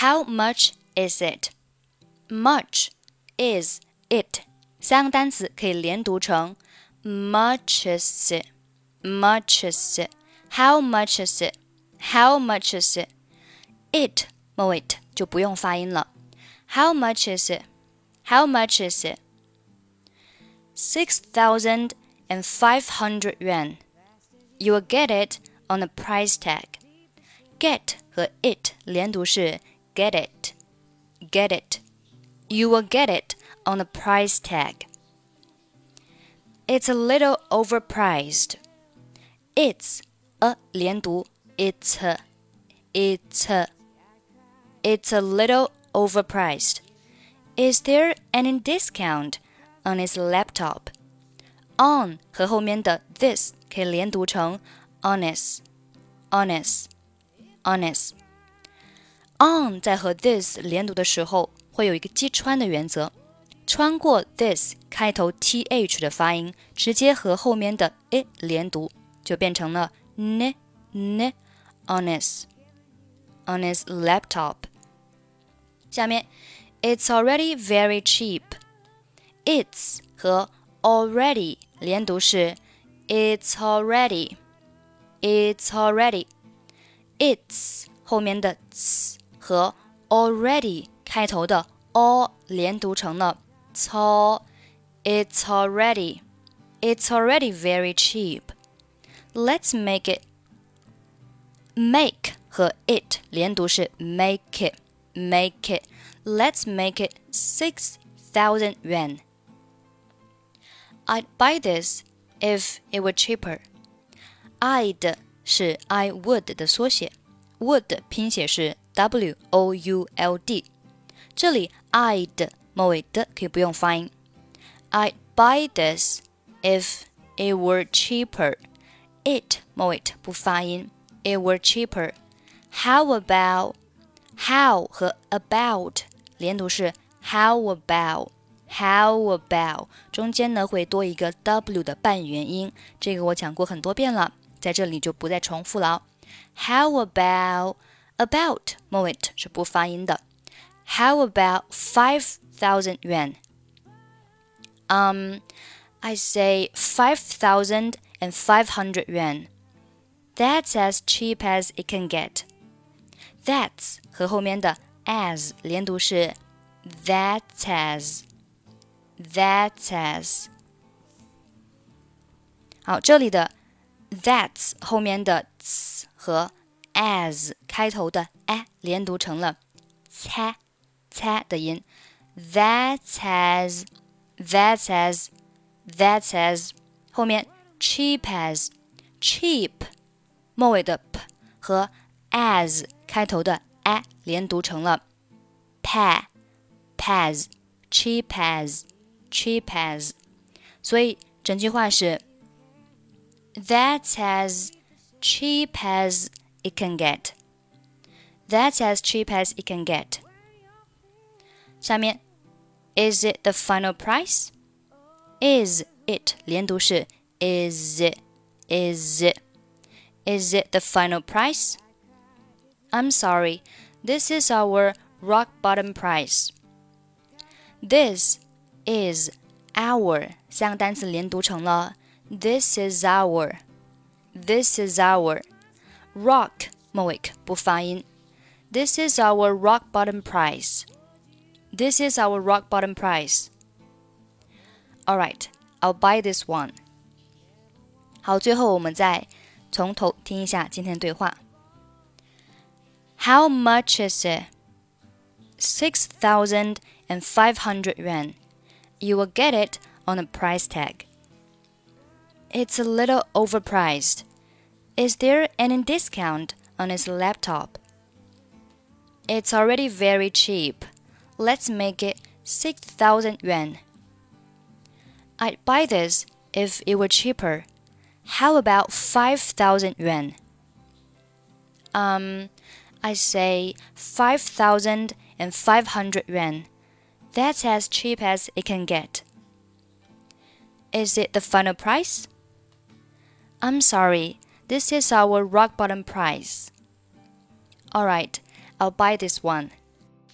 How much is it? Much is it 三个单词可以连读成 much is it, much is it. How much is it? How much is it? It 末尾就不用发音了。How much is it? How much is it? Six thousand and five hundred yuan. You will get it on the price tag. Get 和 it 连读是 get it, get it. You will get it on the price tag. It's a little overpriced. It's a 连读 it's a, it's a, it's a little overpriced. Is there any discount on his laptop? On 和后面的 this 可以连读成 honest, honest, honest. On 在和 this 连读的时候，会有一个击穿的原则，穿过 this 开头 th 的发音，直接和后面的 it 连读，就变成了 n n on his on his laptop. 下面 It's already very cheap. It's 和 already 连读是 It's already. It's already. It's 后面的 ts 和 already 开头的 all 连读成了 t It's already. It's already very cheap. Let's make it. Make 和 it 连读是 make it. Make it. Let's make it 6,000 yuan. I'd buy this if it were cheaper. I'd 是 I would 的缩写，would 拼写是 W O U L D，这里 I'd 末尾的可以不用发音。I'd buy this if it were cheaper. It 末尾不发音，it were cheaper. How about how 和 about 连读是 how about how about 中间呢会多一个 w 的半元音，这个我讲过很多遍了，在这里就不再重复了。How about about 末尾是不发音的。How about five thousand yuan? Um, I say five thousand and five hundred yuan. That's as cheap as it can get. That's 和后面的 as 连读是 that as that as。好，这里的 that 后面的 s 和 as 开头的 a 连读成了 ch ch 的音。That's as that's as that's as 后面 cheap as cheap 末尾的 p 和 as 开头的 a 连读成了 pa pas cheap as cheap as，所以整句话是 That's as cheap as it can get. That's as cheap as it can get. 下面 Is it the final price? Is it 连读是 Is it Is it Is it the final price? I'm sorry, this is our rock bottom price. This is our 三个单词连读成了 This is our. This is our. Rock 末尾不发音。This is our rock bottom price. This is our rock bottom price. Alright, I'll buy this one. 好，最后我们再从头听一下今天的对话。how much is it? Six thousand and five hundred yuan. You will get it on a price tag. It's a little overpriced. Is there any discount on his laptop? It's already very cheap. Let's make it 6,000 yuan. I'd buy this if it were cheaper. How about 5,000 yuan? Um, I say 5,500 yuan. That's as cheap as it can get. Is it the final price? I'm sorry, this is our rock bottom price. Alright, I'll buy this one.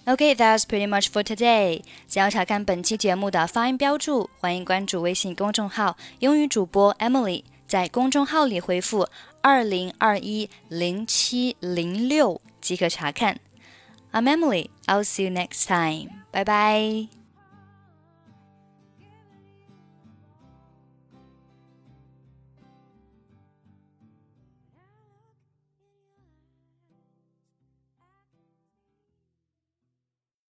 Okay, that's pretty much for today. 想要查看本期节目的发音标注，欢迎关注微信公众号“英语主播 Emily”。在公众号里回复“二零二一零七零六”即可查看。I'm Emily. I'll see you next time. Bye bye.